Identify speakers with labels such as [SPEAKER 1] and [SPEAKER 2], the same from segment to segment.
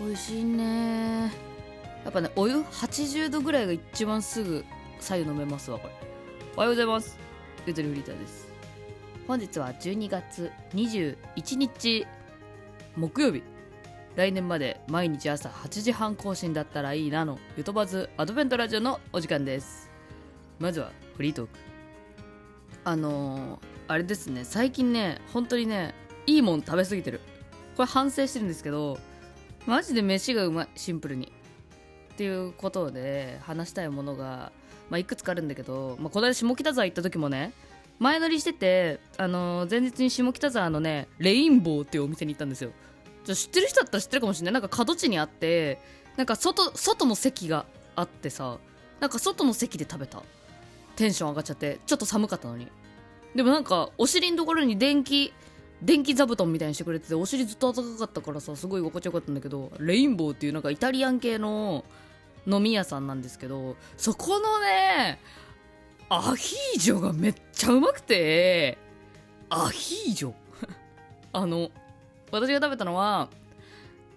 [SPEAKER 1] 美味しいね。やっぱねお湯80度ぐらいが一番すぐ左右飲めますわこれ。おはようございます。ゆとりフリーターです。本日は12月21日木曜日。来年まで毎日朝8時半更新だったらいいなのゆとばずアドベントラジオのお時間です。まずはフリートーク。あのー、あれですね最近ね本当にねいいもん食べ過ぎてる。これ反省してるんですけどマジで飯がうまいシンプルに。っていうことで話したいものが、まあ、いくつかあるんだけど、まあ、この間下北沢行った時もね前乗りしてて、あのー前日に下北沢のねレインボーっていうお店に行ったんですよ。ちょ知ってる人だったら知ってるかもしれない。なんか角地にあってなんか外外の席があってさなんか外の席で食べた。テンション上がっちゃってちょっと寒かったのに。でもなんかお尻のところに電気電気座布団みたいにしてくれててお尻ずっと暖かかったからさすごい心地よかったんだけどレインボーっていうなんかイタリアン系の飲み屋さんなんですけどそこのねアヒージョがめっちゃうまくてアヒージョ？あの私が食べたのは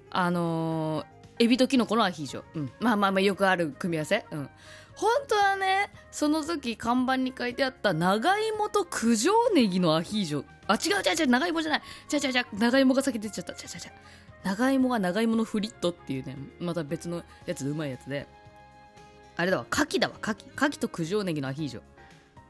[SPEAKER 1] あのーエビとキノコのアヒージョ、うん、まあまあまあよくある組み合わせ、うん、本当はねその時看板に書いてあった長芋と九条ネギのアヒージョ。あ違う違う違う長芋じゃない。違う違う違う長芋が先出ちゃった。違う違う違う。長芋が長芋のフリットっていうねまた別のやつうまいやつで。あれだわ牡蠣だわ牡蠣。牡蠣と九条ネギのアヒージョ。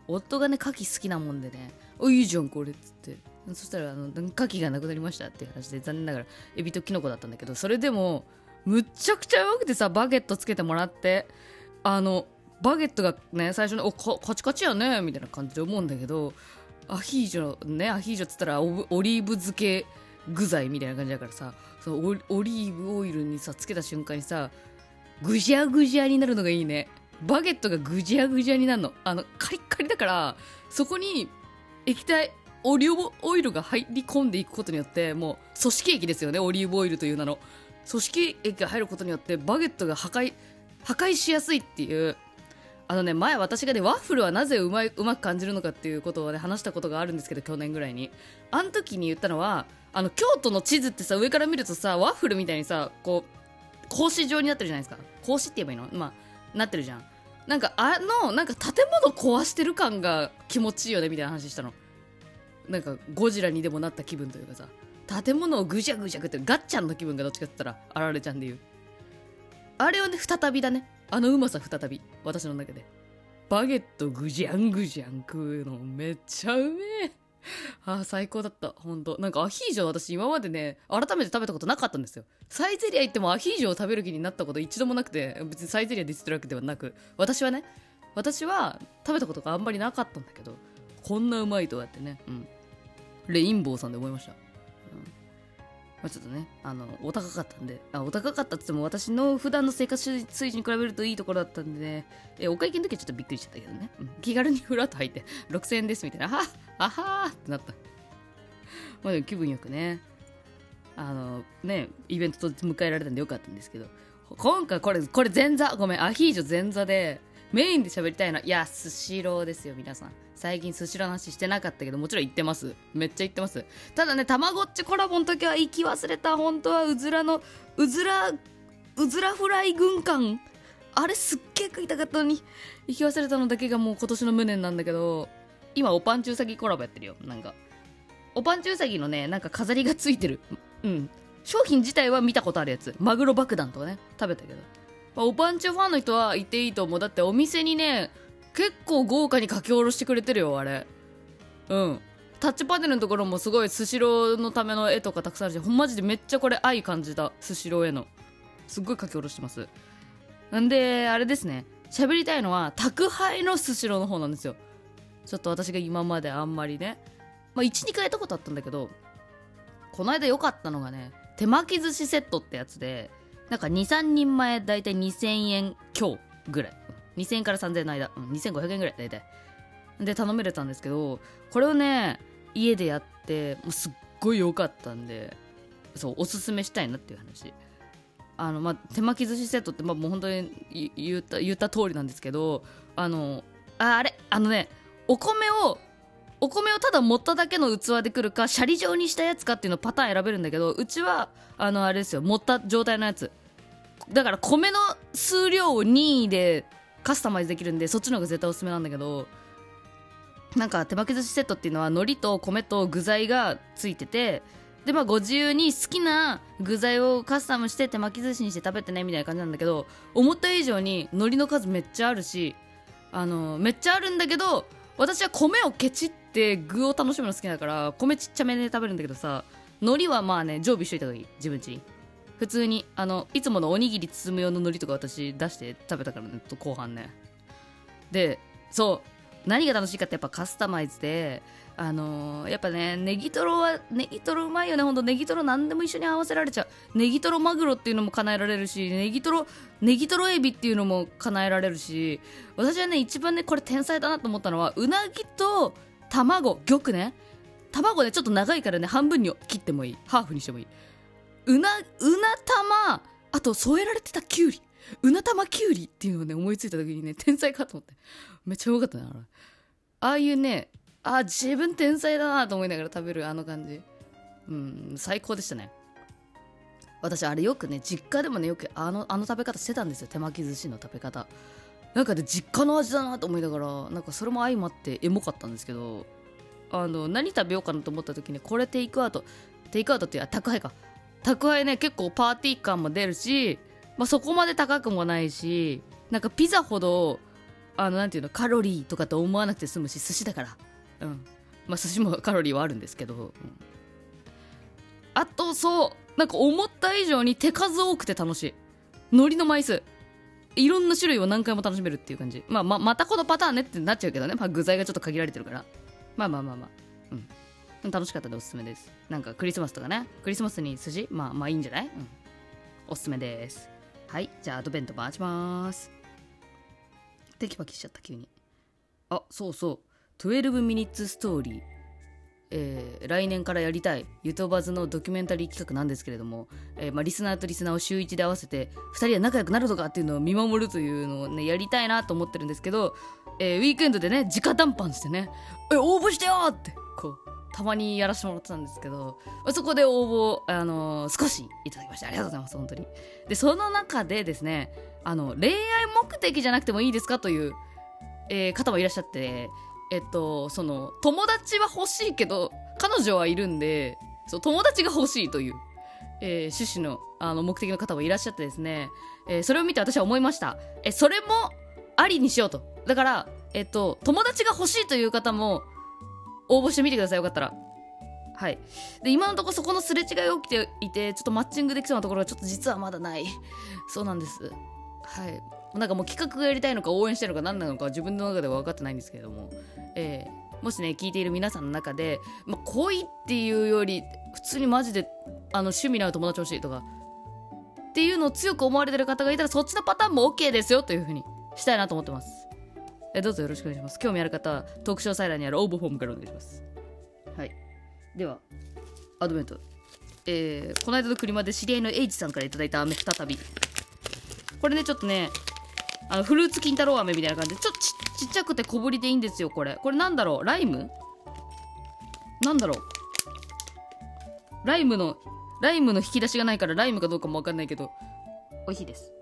[SPEAKER 1] 夫がね牡蠣好きなもんでね「おいいじゃんこれ」っつって。そしたらあの牡蠣がなくなりましたっていう話で残念ながらエビとキノコだったんだけどそれでもむっちゃくちゃうまくてさバゲットつけてもらってあのバゲットがね最初に「おカカチカチやね」みたいな感じで思うんだけどアヒージョねアヒージョっつったらオリーブ漬け具材みたいな感じだからさそのオリオリーブオイルにさつけた瞬間にさぐじゃぐじゃになるのがいいね。バゲットがぐじゃぐじゃになるの。あのカリッカリだからそこに液体オリーブオイルが入り込んでいくことによってもう組織液ですよねオリーブオイルという名の。組織液が入ることによってバゲットが破壊破壊しやすいっていうあのね前私がねワッフルはなぜうまいうまく感じるのかっていうことをね話したことがあるんですけど去年ぐらいに。あの時に言ったのはあの京都の地図ってさ上から見るとさワッフルみたいにさこう格子状になってるじゃないですか。格子って言えばいいの？まあなってるじゃん。なんかあのなんか建物壊してる感が気持ちいいよねみたいな話したの。なんかゴジラにでもなった気分というかさ。建物をぐじゃぐじゃぐってガッチャンの気分がどっちかって言ったらあられちゃんで言う。あれをね再びだね。あのうまさ再び私の中で。バゲットぐじゃんぐじゃん食うのめっちゃうめえ。あー最高だった。ほんとなんかアヒージョ私今までね改めて食べたことなかったんですよ。サイゼリア行ってもアヒージョを食べる気になったこと一度もなくて別にサイゼリアで言ってるわけではなく。私はね私は食べたことがあんまりなかったんだけどこんなうまいとはってね。うん。レインボーさんで思いました。まあ、ちょっとねあのお高かったんで。あお高かったって言っても私の普段の生活水準に比べるといいところだったんでね。えお会計の時はちょっとびっくりしちゃったけどね、うん。気軽にフラッと入って 6000円ですみたいな。あはあはーってなった。まあでも気分よくね。あのねイベントと迎えられたんでよかったんですけど。今回これこれ前座ごめんアヒージョ前座でメインで喋りたいのはいやスシローですよ皆さん。最近スシローの話してなかったけどもちろん言ってます。めっちゃ言ってます。ただねたまごっちコラボの時は行き忘れた本当はうずらのうずらうずらフライ軍艦。あれすっげえ食いたかったのに行き忘れたのだけがもう今年の無念なんだけど今おパンチウサギコラボやってるよ。なんかおパンチウサギのねなんか飾りがついてる。うん。商品自体は見たことあるやつ。マグロ爆弾とかね食べたけど、まあ、おパンチファンの人は行っていいと思う。だってお店にね結構豪華に書き下ろしてくれてるよあれ。うん。タッチパネルのところもすごいスシローのための絵とかたくさんあるしほんまじでめっちゃこれ愛感じたスシローへの。すっごい書き下ろしてます。んであれですね。喋りたいのは宅配のスシローの方なんですよ。ちょっと私が今まであんまりね。まあ12回やったことあったんだけどこの間良かったのがね手巻き寿司セットってやつでなんか23人前だいたい2000円強ぐらい。2000円から3000円の間、うん、2500円ぐらいだいたいで頼めれたんですけどこれをね家でやってもうすっごい良かったんでそうおすすめしたいなっていう話。あの、まあ、手巻き寿司セットって、まあ、もう本当に言った言った通りなんですけどあのああれあのねお米をお米をただ盛っただけの器で来るかシャリ状にしたやつかっていうのパターン選べるんだけどうちはあのあれですよ盛った状態のやつ。だから米の数量を任意でカスタマイズできるんでそっちの方が絶対おすすめなんだけどなんか手巻き寿司セットっていうのは海苔と米と具材がついててでまあご自由に好きな具材をカスタムして手巻き寿司にして食べてねみたいな感じなんだけど思った以上に海苔の数めっちゃあるしあのめっちゃあるんだけど私は米をケチって具を楽しむの好きだから米ちっちゃめで食べるんだけどさ海苔はまあね常備しといた方がいい自分ちに。普通にあのいつものおにぎり包む用の海苔とか私出して食べたからね後半ね。でそう何が楽しいかってやっぱカスタマイズであのー、やっぱねネギトロはネギトロうまいよねほんと。ネギトロ何でも一緒に合わせられちゃう。ネギトロマグロっていうのも叶えられるしネギトロネギトロエビっていうのも叶えられるし私はね一番ねこれ天才だなと思ったのはうなぎと卵玉ね。卵ねちょっと長いからね半分に切ってもいい。ハーフにしてもいい。うなうな玉あと添えられてたきゅうりうな玉きゅうりっていうのをね思いついた時にね天才かと思って。めっちゃよかったねああいうねあ自分天才だなと思いながら食べるあの感じ。うん最高でしたね。私あれよくね実家でもねよくあのあの食べ方してたんですよ。手巻き寿司の食べ方。なんか、ね、実家の味だなと思いながらなんかそれも相まってエモかったんですけどあの何食べようかなと思った時にこれテイクアウト。テイクアウトっていう宅配か。宅配ね結構パーティー感も出るし、まあ、そこまで高くもないしなんかピザほどあのなんていうのカロリーとかと思わなくて済むし寿司だから。うん。まあ寿司もカロリーはあるんですけど、うん、あとそうなんか思った以上に手数多くて楽しい。海苔の枚数。いろんな種類を何回も楽しめるっていう感じ。まあままたこのパターンねってなっちゃうけどね、まあ、具材がちょっと限られてるから。まあまあまあまあ。うん。楽しかったでおすすめです。なんかクリスマスとかね。クリスマスに寿司？まあまあいいんじゃない？うん。おすすめです。はい。じゃあアドベント回します。テキパキしちゃった急に。あそうそう。12ミニッツストーリー、えー、来年からやりたい。ゆとばずのドキュメンタリー企画なんですけれども、えー、まあ、リスナーとリスナーを週1で合わせて2人は仲良くなるとかっていうのを見守るというのをねやりたいなと思ってるんですけど、えー、ウィークエンドでね直談判してね。え応募してよってこう。たまにやらせてもらってたんですけどそこで応募、あのー、少しいただきましたありがとうございます本当にでその中でですねあの恋愛目的じゃなくてもいいですかという、えー、方もいらっしゃってえっと、その、友達は欲しいけど、彼女はいるんで、そう、友達が欲しいという、えー、趣旨の、あの、目的の方もいらっしゃってですね、えー、それを見て私は思いました。え、それも、ありにしようと。だから、えっと、友達が欲しいという方も、応募してみてください、よかったら。はい。で、今のところそこのすれ違い起きていて、ちょっとマッチングできそうなところがちょっと実はまだない。そうなんです。はい。なんかもう企画がやりたいのか応援してるのか何なのか自分の中では分かってないんですけれども、えー、もしね聞いている皆さんの中で、まあ、恋っていうより普通にマジであの趣味のある友達欲しいとかっていうのを強く思われてる方がいたらそっちのパターンも OK ですよというふうにしたいなと思ってますえどうぞよろしくお願いします。興味ある方はトークショーサイラーにある応募フォームからお願いします。はい。ではアドベント。えー、この間の車で知り合いの H さんから頂いた飴再び。これねちょっとねあのフルーツ金太郎飴みたいな感じでちょっとちっちゃくて小ぶりでいいんですよこれ。これなんだろう？ライム？なんだろう？ライムのライムの引き出しがないからライムかどうかもわかんないけど美味しいです。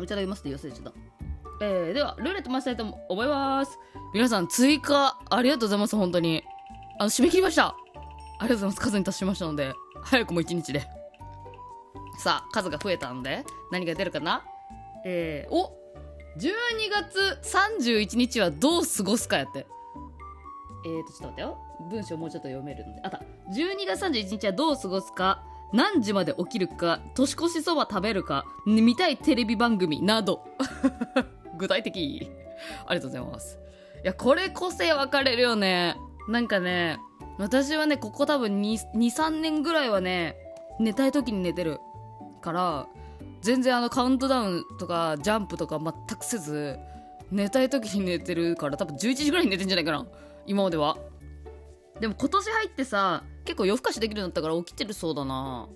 [SPEAKER 1] いただきますって忘れちゃった。えー、ではルーレット回したいと思います皆さん追加ありがとうございます本当にあの締め切りましたありがとうございます数に達しましたので早くも1日でさあ数が増えたので何が出るかな？えー、お12月31日はどう過ごすかやって。えーと、ちょっと待ってよ。文章もうちょっと読めるんで。あった。12月31日はどう過ごすか、何時まで起きるか、年越しそば食べるか、見たいテレビ番組など。具体的。ありがとうございます。いや、これ個性分かれるよね。なんかね、私はね、ここ多分2、2 3年ぐらいはね、寝たい時に寝てるから、全然あのカウントダウンとかジャンプとか全くせず寝たい時に寝てるから多分11時ぐらいに寝てんじゃないかな今まではでも今年入ってさ結構夜更かしできるようになったから起きてるそうだな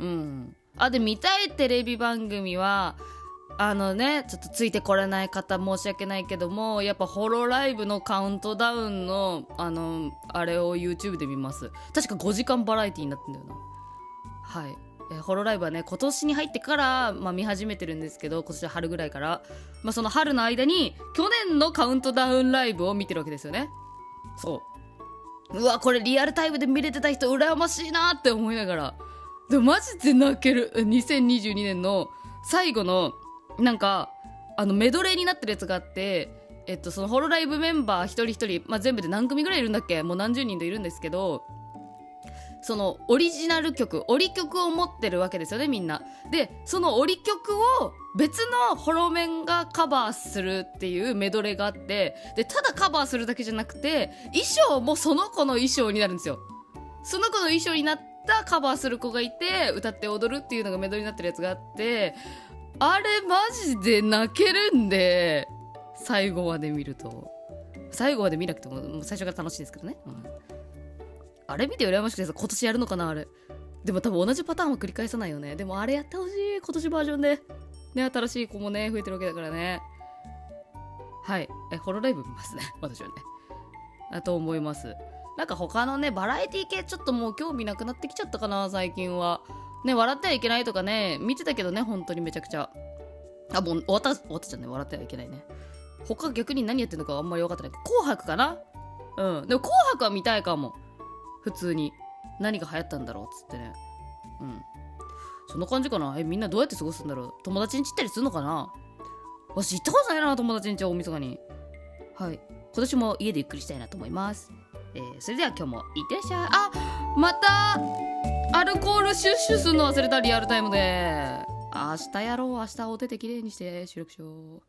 [SPEAKER 1] うんあで見たいテレビ番組はあのねちょっとついてこれない方申し訳ないけどもやっぱホロライブのカウントダウンのあのあれを YouTube で見ます。確か5時間バラエティになってんだよな。はい。えホロライブはね今年に入ってから、まあ、見始めてるんですけど今年春ぐらいから、まあ、その春の間に去年のカウントダウンライブを見てるわけですよね。そう。うわこれリアルタイムで見れてた人羨ましいなって思いながら。でもマジで泣ける。2022年の最後のなんかあのメドレーになってるやつがあってえっとそのホロライブメンバー一人一人、まあ、全部で何組ぐらいいるんだっけもう何十人でいるんですけどそのオリジナル曲オリ曲を持ってるわけですよねみんな。でそのオリ曲を別のホロメンがカバーするっていうメドレーがあってでただカバーするだけじゃなくて衣装もその子の衣装になるんですよ。その子の衣装になったカバーする子がいて歌って踊るっていうのがメドレーになってるやつがあってあれマジで泣けるんで最後まで見ると。最後まで見なくても最初から楽しいですけどね、うん。あれ見て羨ましくてさ今年やるのかなあれ。でも多分同じパターンは繰り返さないよね。でもあれやってほしい今年バージョンで。ね新しい子もね増えてるわけだからね。はい。えホロライブ見ますね。私はね。だと思います。なんか他のねバラエティ系ちょっともう興味なくなってきちゃったかな最近は。ね笑ってはいけないとかね見てたけどね本当にめちゃくちゃ。あもう終わった終わったじゃんね笑ってはいけないね。他逆に何やってんのかあんまり分かってない。紅白かな？うん。でも紅白は見たいかも。普通に。何が流行ったんだろうっつってね。うん。そんな感じかな？えみんなどうやって過ごすんだろう？友達に散ったりするのかな？私行ったことないな友達に大晦日に。はい。今年も家でゆっくりしたいなと思います。えーそれでは今日もいってらっしゃい。あまた！アルコールシュッシュすんの忘れたリアルタイムで。明日やろう。明日お手手きれいにして収録しよう。